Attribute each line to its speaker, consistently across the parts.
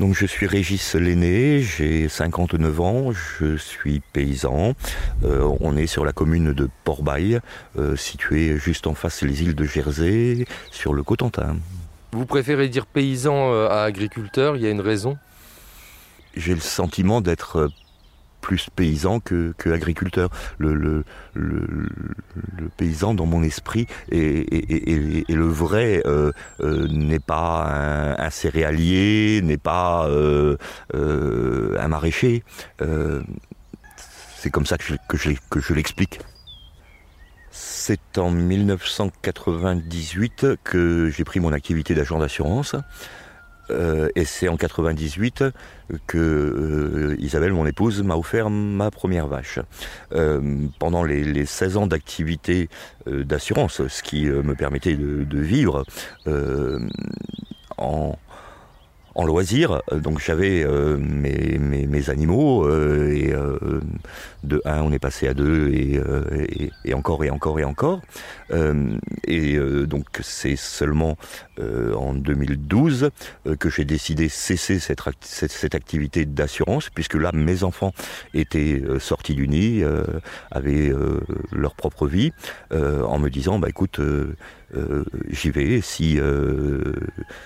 Speaker 1: Donc je suis Régis Lenné, j'ai 59 ans, je suis paysan. Euh, on est sur la commune de Port-Bail, euh, située juste en face des îles de Jersey, sur le Cotentin.
Speaker 2: Vous préférez dire paysan euh, à agriculteur, il y a une raison?
Speaker 1: J'ai le sentiment d'être plus paysan que, agriculteur. Le, paysan dans mon esprit et, le vrai euh, euh, n'est pas un, céréalier, n'est pas euh, un maraîcher. c'est comme ça que je l'explique. C'est en 1998 que j'ai pris mon activité d'agent d'assurance. Euh, et c'est en 98 que euh, Isabelle, mon épouse, m'a offert ma première vache. Euh, pendant les, 16 ans d'activité d'assurance, ce qui me permettait de vivre en en loisir. Euh, donc j'avais euh, mes, mes, animaux euh, et de 1 on est passé à 2 et, et, encore et encore et encore. et donc c'est seulement en 2012 que j'ai décidé cesser cette, cette, activité d'assurance puisque là mes enfants étaient sortis du nid, avaient leur propre vie, en me disant bah écoute euh, j'y vais. Si euh,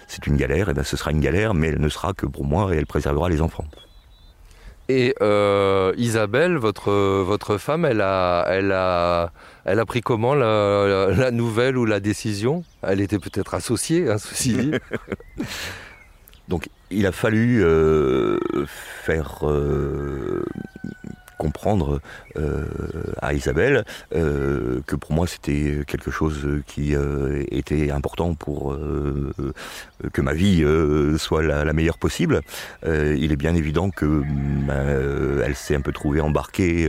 Speaker 1: c'est une galère, et eh ben, ce sera une galère, mais elle ne sera que pour moi et elle préservera les enfants.
Speaker 2: Et euh, Isabelle, votre, votre femme, elle a, elle, a, elle a pris comment la, nouvelle ou la décision? Elle était peut-être associée, hein, ceci dit.
Speaker 1: Donc il a fallu faire comprendre euh, à Isabelle euh, que pour moi c'était quelque chose qui euh, était important pour que ma vie soit la, meilleure possible. il est bien évident que elle s'est un peu trouvée embarquée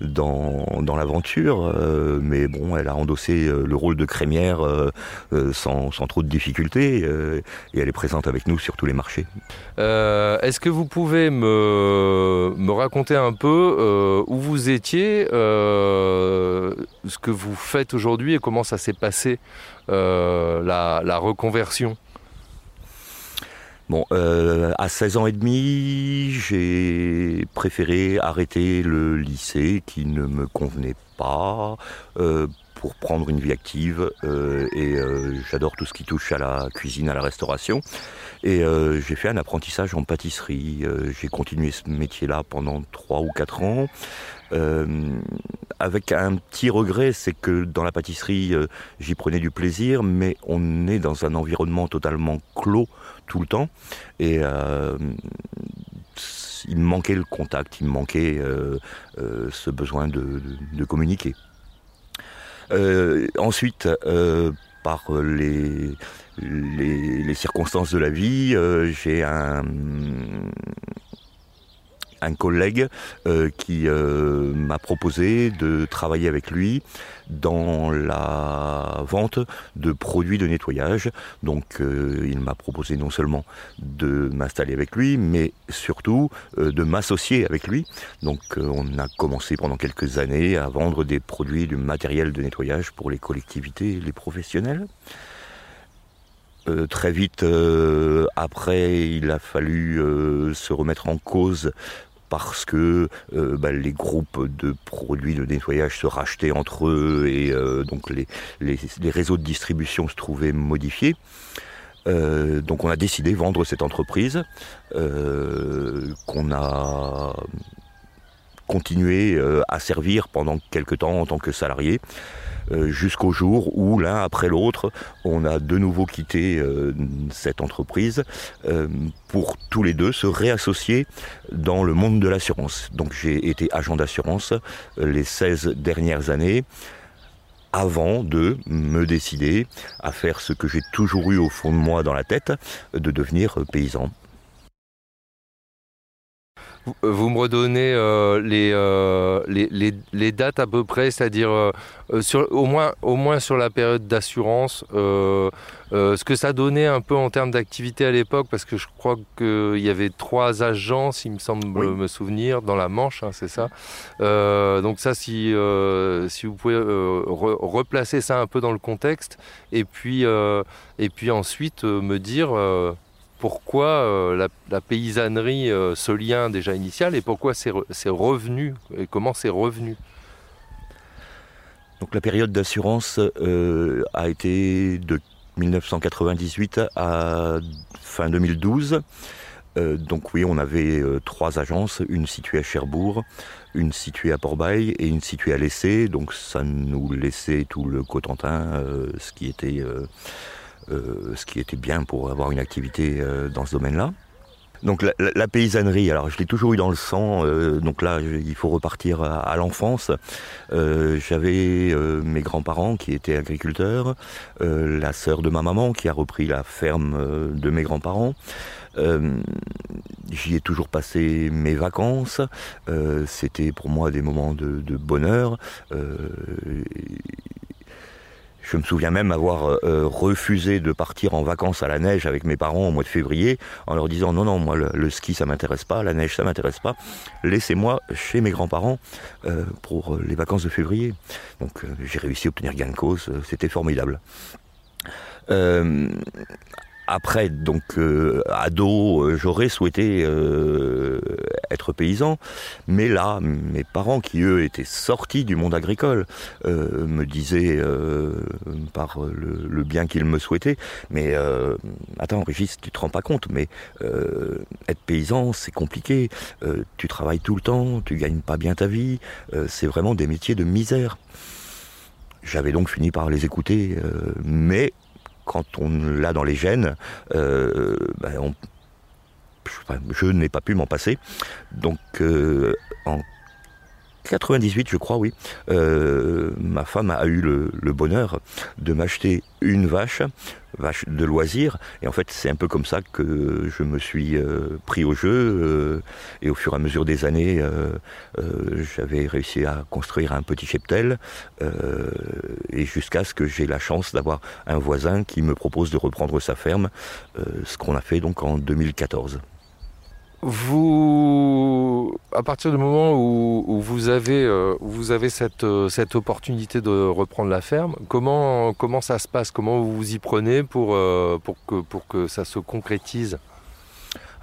Speaker 1: dans, dans l'aventure, mais bon, elle a endossé le rôle de crémière sans, sans, trop de difficultés et elle est présente avec nous sur tous les marchés.
Speaker 2: Est-ce que vous pouvez me, me raconter un peu euh, où vous étiez, euh, ce que vous faites aujourd'hui et comment ça s'est passé euh, la, reconversion?
Speaker 1: Bon, à 16 ans et demi, j'ai préféré arrêter le lycée qui ne me convenait pas pour prendre une vie active et j'adore tout ce qui touche à la cuisine, à la restauration. Et euh, j'ai fait un apprentissage en pâtisserie. Euh, j'ai continué ce métier-là pendant 3 ou 4 ans. Euh, avec un petit regret, c'est que dans la pâtisserie, j'y prenais du plaisir, mais on est dans un environnement totalement clos tout le temps. Et il me manquait le contact, il me manquait ce besoin de communiquer. Ensuite, par les, les, circonstances de la vie. Euh, j'ai un, un collègue euh, qui euh, m'a proposé de travailler avec lui dans la vente de produits de nettoyage. Donc il m'a proposé non seulement de m'installer avec lui, mais surtout de m'associer avec lui. Donc on a commencé pendant quelques années à vendre des produits, du matériel de nettoyage pour les collectivités les professionnels. Euh, très vite euh, après, il a fallu euh, se remettre en cause parce que bah, les groupes de produits de nettoyage se rachetaient entre eux et donc les, réseaux de distribution se trouvaient modifiés. donc on a décidé de vendre cette entreprise qu'on a continué à servir pendant quelques temps en tant que salarié. Euh, jusqu'au jour où l'un après l'autre, on a de nouveau quitté euh, cette entreprise euh, pour tous les deux se réassocier dans le monde de l'assurance. Donc j'ai été agent d'assurance les 16 dernières années avant de me décider à faire ce que j'ai toujours eu au fond de moi dans la tête, de devenir paysan.
Speaker 2: Vous, me redonnez les, les, les, dates à peu près, c'est-à-dire au, moins, au moins sur la période d'assurance, ce que ça donnait un peu en termes d'activité à l'époque, parce que je crois qu'il y avait trois agences, il me semble me souvenir, dans la Manche, hein, c'est ça. donc ça, si, si vous pouvez replacer ça un peu dans le contexte, et puis, et puis ensuite me dire pourquoi euh, la, paysannerie, euh, ce lien déjà initial, et pourquoi c'est revenu, et comment c'est revenu?
Speaker 1: Donc la période d'assurance euh, a été de 1998 à fin 2012. donc oui, on avait trois agences, une située à Cherbourg, une située à Port-Bail et une située à Lessé. Donc ça nous laissait tout le Cotentin, ce qui était euh, ce qui était bien pour avoir une activité euh, dans ce domaine-là. Donc la, paysannerie, alors je l'ai toujours eu dans le sang, euh, donc là il faut repartir à, l'enfance. J'avais mes grands-parents qui étaient agriculteurs, la sœur de ma maman qui a repris la ferme de mes grands-parents. J'y ai toujours passé mes vacances. C'était pour moi des moments de bonheur. Je me souviens même avoir euh, euh, refusé de partir en vacances à la neige avec mes parents au mois de février en leur disant non non moi le, ski ça m'intéresse pas, la neige ça m'intéresse pas, laissez-moi chez mes grands-parents euh, pour les vacances de février. Donc j'ai réussi à obtenir gain de cause, c'était formidable après, donc euh, ado, euh, j'aurais souhaité euh, être paysan, mais là, mes parents qui eux étaient sortis du monde agricole me disaient par le, bien qu'ils me souhaitaient, mais attends, Régis, tu te rends pas compte, mais être paysan, c'est compliqué. tu travailles tout le temps, tu gagnes pas bien ta vie, c'est vraiment des métiers de misère. J'avais donc fini par les écouter, mais quand on l'a dans les gènes, euh, ben, je n'ai pas pu m'en passer. Donc euh, 98, je crois, oui, euh, ma femme a eu le, bonheur de m'acheter une vache, vache de loisir. Et en fait, c'est un peu comme ça que je me suis euh, pris au jeu. Euh, et au fur et à mesure des années, j'avais réussi à construire un petit cheptel. et jusqu'à ce que j'ai la chance d'avoir un voisin qui me propose de reprendre sa ferme, ce qu'on a fait donc en 2014.
Speaker 2: Vous, à partir du moment où, vous avez, euh, vous avez cette, euh, cette, opportunité de reprendre la ferme, comment, comment ça se passe? Comment vous vous y prenez pour, euh, pour, que, pour que ça se concrétise?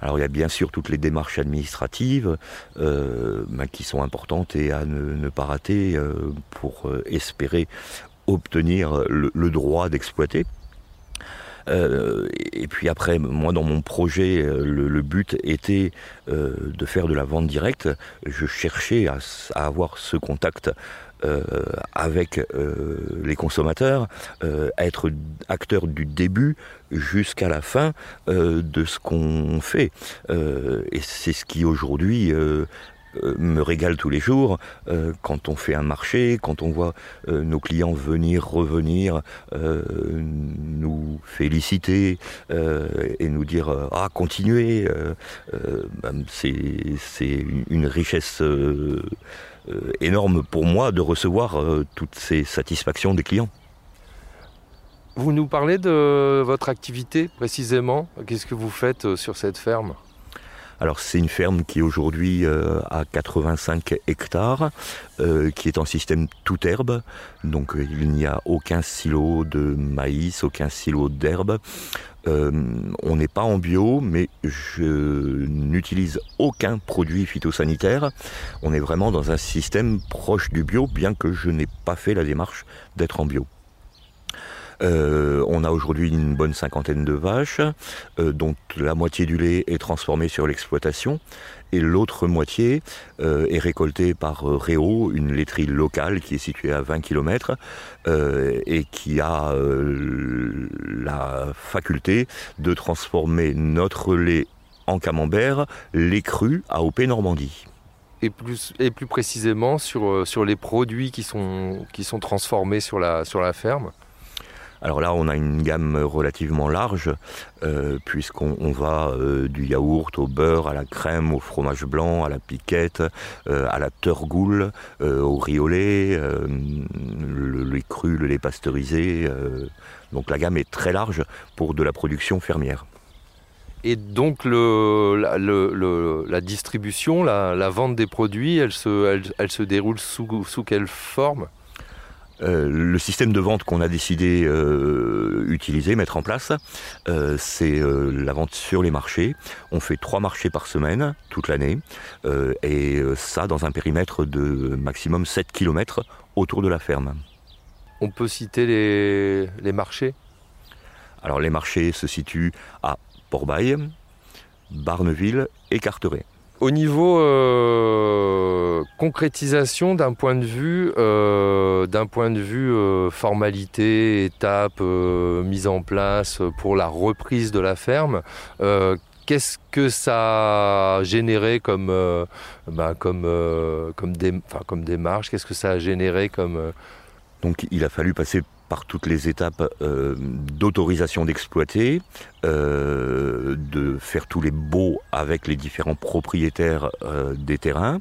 Speaker 1: Alors il y a bien sûr toutes les démarches administratives qui sont importantes et à ne, pas rater pour espérer obtenir le droit d'exploiter. Euh, et puis après, moi dans mon projet, euh, le, but était euh, de faire de la vente directe. Je cherchais à, avoir ce contact avec les consommateurs, être acteur du début jusqu'à la fin de ce qu'on fait. et c'est ce qui aujourd'hui me régale tous les jours euh, quand on fait un marché, quand on voit euh, nos clients venir, revenir, nous féliciter et nous dire ah continuez. Ben, c'est une richesse énorme pour moi de recevoir toutes ces satisfactions des clients.
Speaker 2: Vous nous parlez de votre activité précisément? Qu'est-ce que vous faites sur cette ferme?
Speaker 1: Alors c'est une ferme qui aujourd'hui euh, a 85 hectares, euh, qui est en système toute herbe, donc euh, il n'y a aucun silo de maïs, aucun silo d'herbe. on n'est pas en bio, mais je n'utilise aucun produit phytosanitaire. On est vraiment dans un système proche du bio, bien que je n'ai pas fait la démarche d'être en bio. Euh, on a aujourd'hui une bonne cinquantaine de vaches, euh, dont la moitié du lait est transformé sur l'exploitation et l'autre moitié euh, est récoltée par Réo, une laiterie locale qui est située à 20 km et qui a la faculté de transformer notre lait en camembert, lait cru AOP Normandie.
Speaker 2: Et plus, précisément sur, les produits qui sont, transformés sur la ferme?
Speaker 1: Alors là, on a une gamme relativement large, euh, puisqu'on va euh, du yaourt au beurre, à la crème, au fromage blanc, à la piquette, euh, à la turgoule, au lait, le lait cru, le lait pasteurisé. donc la gamme est très large pour de la production fermière.
Speaker 2: Et donc la, distribution, la, vente des produits, elle se, déroule sous quelle forme?
Speaker 1: Euh, le système de vente qu'on a décidé euh, utiliser, mettre en place, euh, c'est la vente sur les marchés. On fait trois marchés par semaine, toute l'année, et ça dans un périmètre de maximum 7 km autour de la ferme.
Speaker 2: On peut citer les, les marchés?
Speaker 1: Alors les marchés se situent à Port-Bail, Barneville et Carteret.
Speaker 2: Au niveau euh, concrétisation d'un point de vue, euh, d'un point de vue euh, formalité, étape, mise en place pour la reprise de la ferme, qu'est-ce que ça a généré comme, comme, comme, comme démarche? Qu'est-ce que ça a généré comme...
Speaker 1: Donc il a fallu passer par toutes les étapes euh, d'autorisation d'exploiter, euh, de faire tous les baux avec les différents propriétaires euh, des terrains,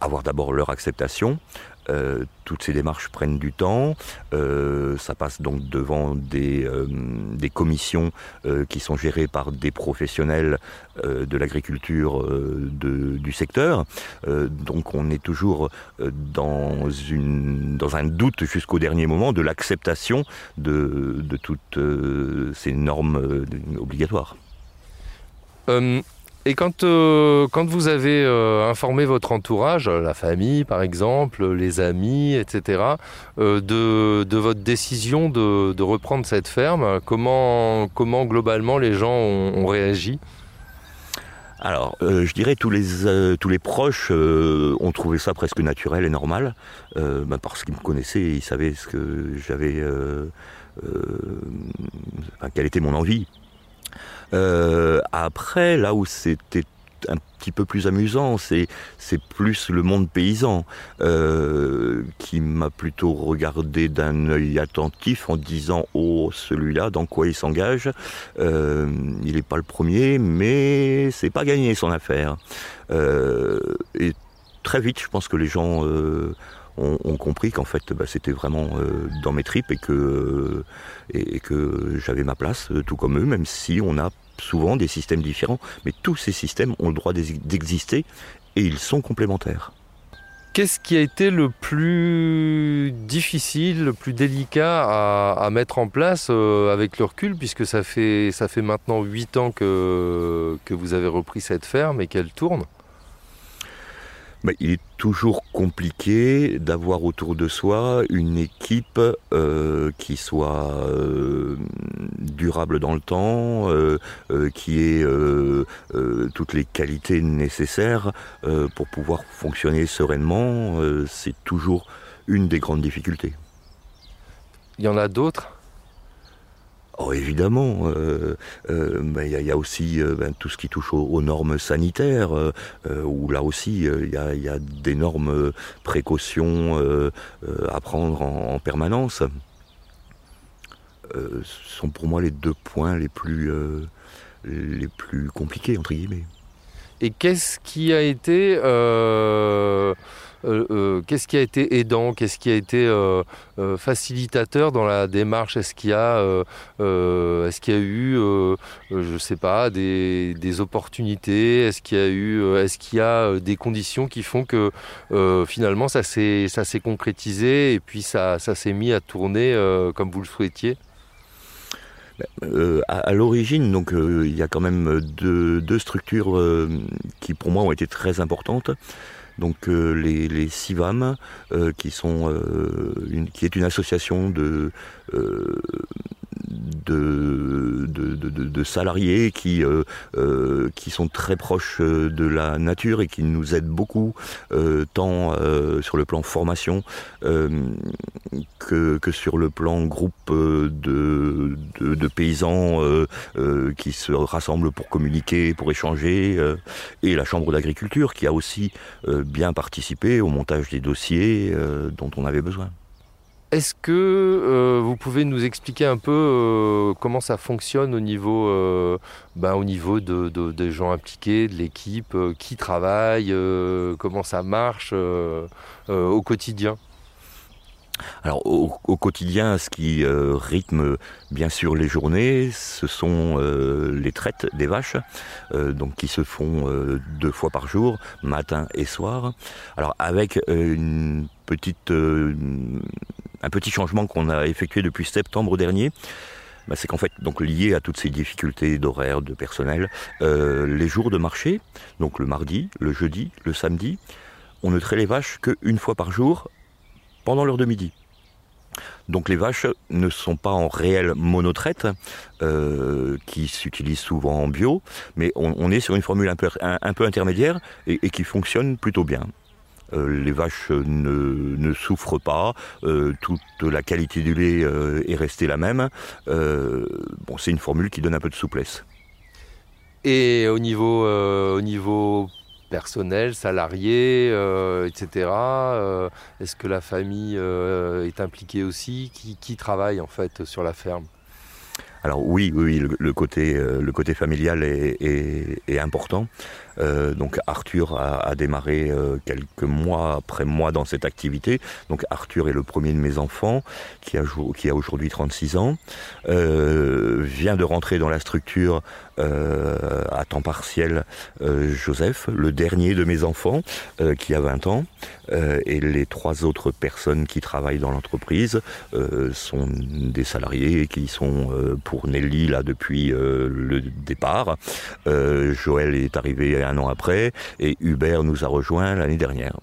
Speaker 1: avoir d'abord leur acceptation, euh, toutes ces démarches prennent du temps. Euh, ça passe donc devant des, euh, commissions qui sont gérées par des professionnels de l'agriculture du secteur. donc on est toujours dans, un doute jusqu'au dernier moment de l'acceptation de toutes ces normes obligatoires.
Speaker 2: Et quand, euh, quand vous avez euh, informé votre entourage, la famille par exemple, les amis, etc., euh, de, de, votre décision de, de, reprendre cette ferme, comment, comment globalement les gens ont, réagi?
Speaker 1: Alors, je dirais tous les tous les proches ont trouvé ça presque naturel et normal, bah, parce qu'ils me connaissaient, ils savaient ce que j'avais, quelle était mon envie euh, après, là où c'était un petit peu plus amusant, c'est plus le monde paysan euh, qui m'a plutôt regardé d'un œil attentif en disant oh celui-là dans quoi il s'engage, euh, il n'est pas le premier, mais c'est pas gagné son affaire. et très vite, je pense que les gens ont, compris qu'en fait bah, c'était vraiment dans mes tripes et que, j'avais ma place tout comme eux, même si on a souvent des systèmes différents, mais tous ces systèmes ont le droit d'exister et ils sont complémentaires.
Speaker 2: Qu'est-ce qui a été le plus difficile, le plus délicat à, mettre en place euh, avec le recul, puisque ça fait, ça fait maintenant 8 ans que, que vous avez repris cette ferme et qu'elle tourne?
Speaker 1: Il est toujours compliqué d'avoir autour de soi une équipe euh, qui soit euh, durable dans le temps, euh, qui ait toutes les qualités nécessaires pour pouvoir fonctionner sereinement. C'est toujours une des grandes difficultés.
Speaker 2: Il y en a d'autres?
Speaker 1: Oh, évidemment, il euh, euh, y, a aussi euh, ben, tout ce qui touche aux, normes sanitaires, où là aussi il y a, d'énormes précautions à prendre en, permanence. ce sont pour moi les deux points les plus, les plus compliqués, entre guillemets.
Speaker 2: Et qu'est-ce qui a été qu'est-ce qui a été aidant, qu'est-ce qui a été euh, facilitateur dans la démarche? Est-ce qu'il y a, est-ce y a eu, je sais pas, des, opportunités? Est-ce qu'il y a eu, est-ce y a des conditions qui font que finalement ça s'est, concrétisé et puis ça, s'est mis à tourner comme vous le souhaitiez?
Speaker 1: À, l'origine, donc il y a quand même deux structures qui pour moi ont été très importantes donc euh, les, les CIVAM, euh, qui, sont, euh, une, qui est une association de, de, de, salariés qui, qui sont très proches de la nature et qui nous aident beaucoup, tant sur le plan formation que, que, sur le plan groupe de, de, paysans qui se rassemblent pour communiquer, pour échanger, et la Chambre d'agriculture qui a aussi bien participer au montage des dossiers euh, dont on avait besoin.
Speaker 2: est-ce que euh, vous pouvez nous expliquer un peu euh, comment ça fonctionne au niveau, ben, au niveau de, des gens impliqués, de l'équipe, qui travaille, comment ça marche au quotidien?
Speaker 1: Alors au, quotidien, ce qui rythme bien sûr les journées, ce sont les traites des vaches, donc qui se font deux fois par jour, matin et soir. Alors avec un petit changement qu'on a effectué depuis septembre dernier. Bah, c'est qu'en fait, donc lié à toutes ces difficultés d'horaire, de personnel, euh, les jours de marché, donc le mardi, le jeudi, le samedi, on ne traite les vaches qu'une fois par jour pendant l'heure de midi. Donc les vaches ne sont pas en réelle monotraite, euh, qui s'utilise souvent en bio, mais on, est sur une formule un peu, intermédiaire et qui fonctionne plutôt bien. Euh, les vaches ne, souffrent pas, euh, toute la qualité du lait est restée la même. bon, c'est une formule qui donne un peu de souplesse.
Speaker 2: Et au niveau, au niveau personnel, salarié, etc. Est-ce que la famille est impliquée aussi? Qui, qui, travaille en fait sur la ferme?
Speaker 1: Alors oui, oui, le, côté, le côté familial est important. Euh, donc Arthur a, démarré euh, quelques mois après moi dans cette activité. Donc Arthur est le premier de mes enfants qui a, qui a aujourd'hui 36 ans. Euh, vient de rentrer dans la structure à temps partiel Joseph, le dernier de mes enfants qui a 20 ans. et les trois autres personnes qui travaillent dans l'entreprise sont des salariés qui sont pour Nelly là depuis le départ. Joël est arrivé un an après, et Hubert nous a rejoint l'année dernière.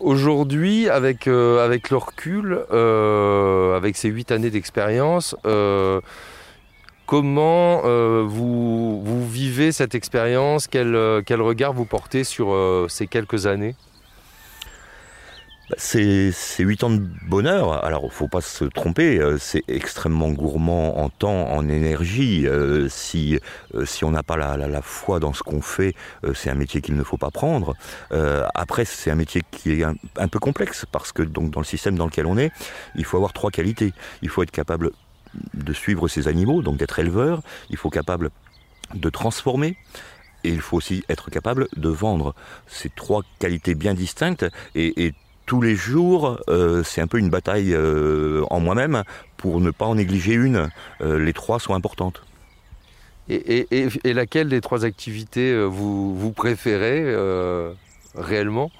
Speaker 2: Aujourd'hui, avec, euh, avec le recul, euh, avec ces huit années d'expérience, euh, comment vous, vivez cette expérience? Quel, regard vous portez sur ces quelques années?
Speaker 1: C'est huit ans de bonheur. Alors, il faut pas se tromper. Euh, c'est extrêmement gourmand en temps, en énergie. Euh, si euh, si on n'a pas la, la, foi dans ce qu'on fait, c'est un métier qu'il ne faut pas prendre. après, c'est un métier qui est un, peu complexe parce que donc dans le système dans lequel on est, il faut avoir trois qualités. Il faut être capable de suivre ses animaux, donc d'être éleveur. Il faut être capable de transformer et il faut aussi être capable de vendre. Ces trois qualités bien distinctes et, et tous les jours, euh, c'est un peu une bataille euh, en moi-même pour ne pas en négliger une. Euh, les trois sont importantes.
Speaker 2: Et, laquelle des trois activités vous, vous préférez réellement?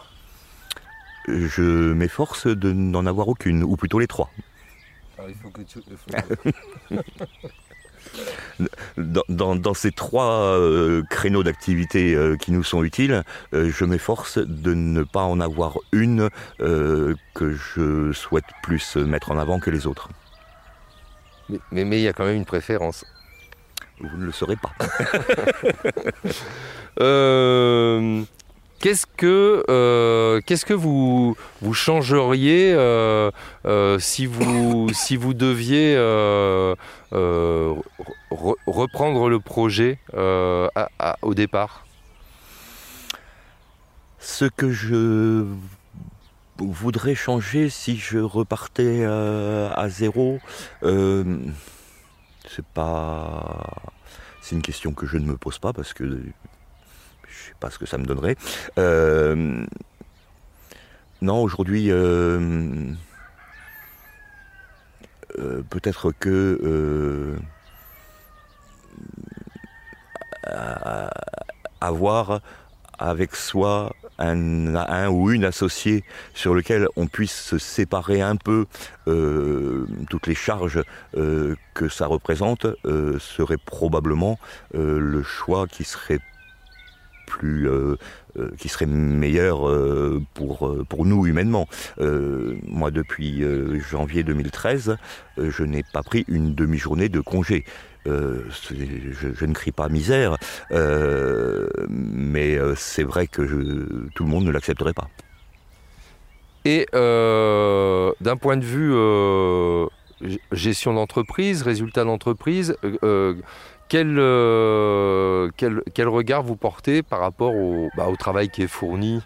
Speaker 1: Je m'efforce de n'en avoir aucune, ou plutôt les trois. il faut que tu... dans, ces trois euh, créneaux d'activité euh, qui nous sont utiles, euh, je m'efforce de ne pas en avoir une que je souhaite plus mettre en avant que les autres.
Speaker 2: Mais il y a quand même une préférence.
Speaker 1: Vous ne le saurez pas.
Speaker 2: Qu'est-ce que, euh, qu'est-ce que vous, vous changeriez euh, euh, si, vous, si vous deviez reprendre le projet au départ?
Speaker 1: Ce que je voudrais changer si je repartais à zéro, c'est pas. C'est une question que je ne me pose pas parce que pas ce que ça me donnerait. Euh, non, aujourd'hui, euh, euh, peut-être que avoir avec soi un, ou une associée sur lequel on puisse se séparer un peu toutes les charges que ça représente serait probablement le choix qui serait plus euh, euh, qui serait meilleur euh, pour pour nous humainement. moi, depuis janvier 2013, je n'ai pas pris une demi-journée de congé. Je, ne crie pas misère, mais c'est vrai que tout le monde ne l'accepterait pas.
Speaker 2: Et d'un point de vue gestion d'entreprise, résultat d'entreprise, euh, quel, quel, regard vous portez par rapport au, bah, au travail qui est fourni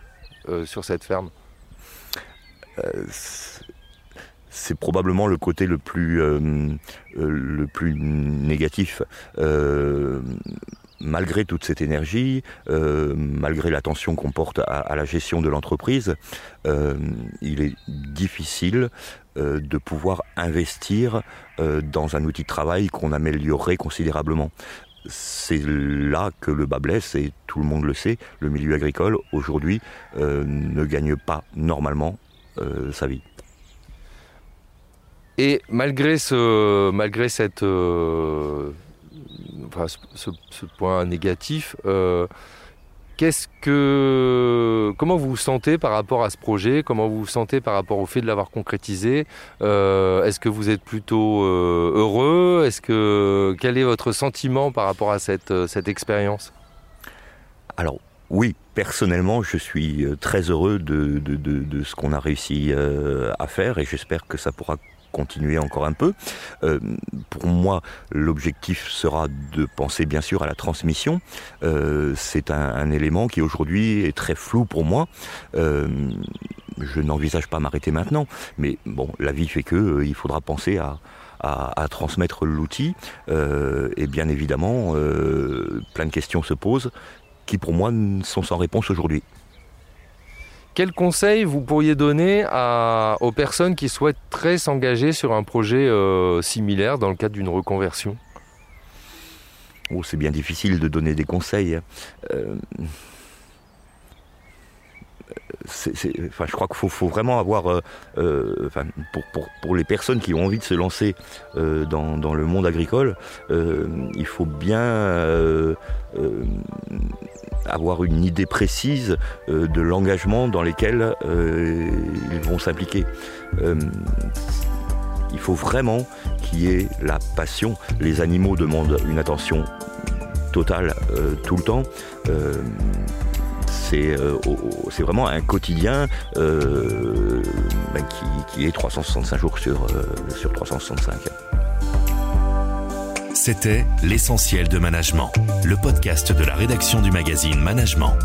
Speaker 2: euh, sur cette ferme?
Speaker 1: Euh, c'est probablement le côté le plus, le plus négatif. Malgré toute cette énergie, malgré l'attention qu'on porte à, la gestion de l'entreprise, il est difficile euh, de pouvoir investir dans un outil de travail qu'on améliorerait considérablement. C'est là que le bas blesse et tout le monde le sait, le milieu agricole aujourd'hui ne gagne pas normalement sa vie.
Speaker 2: Et malgré, ce, malgré cette, ce, point négatif. Euh, comment vous vous sentez par rapport à ce projet? Comment vous vous sentez par rapport au fait de l'avoir concrétisé? Euh, Est-ce que vous êtes plutôt euh, heureux? Est-ce que quel est votre sentiment par rapport à cette, cette expérience?
Speaker 1: Alors oui, personnellement, je suis très heureux de, de, de ce qu'on a réussi à faire et j'espère que ça pourra continuer encore un peu. Euh, pour moi, l'objectif sera de penser bien sûr à la transmission. Euh, c'est un, élément qui aujourd'hui est très flou pour moi. Euh, je n'envisage pas m'arrêter maintenant, mais bon, la vie fait que il faudra penser à, à, transmettre l'outil. et bien évidemment, plein de questions se posent qui pour moi sont sans réponse aujourd'hui.
Speaker 2: Quel conseil vous pourriez donner aux personnes qui souhaiteraient s'engager sur un projet euh, similaire dans le cadre d'une reconversion?
Speaker 1: Oh, C'est bien difficile de donner des conseils. Enfin, je crois qu'il faut, vraiment avoir, euh, euh, pour, les personnes qui ont envie de se lancer euh, dans, le monde agricole, il faut bien avoir une idée précise de l'engagement dans lequel ils vont s'impliquer. il faut vraiment qu'il y ait la passion. Les animaux demandent une attention totale tout le temps c'est vraiment un quotidien euh, ben, qui, est 365 jours sur, euh, sur 365.
Speaker 3: C'était L'essentiel de management, le podcast de la rédaction du magazine Management.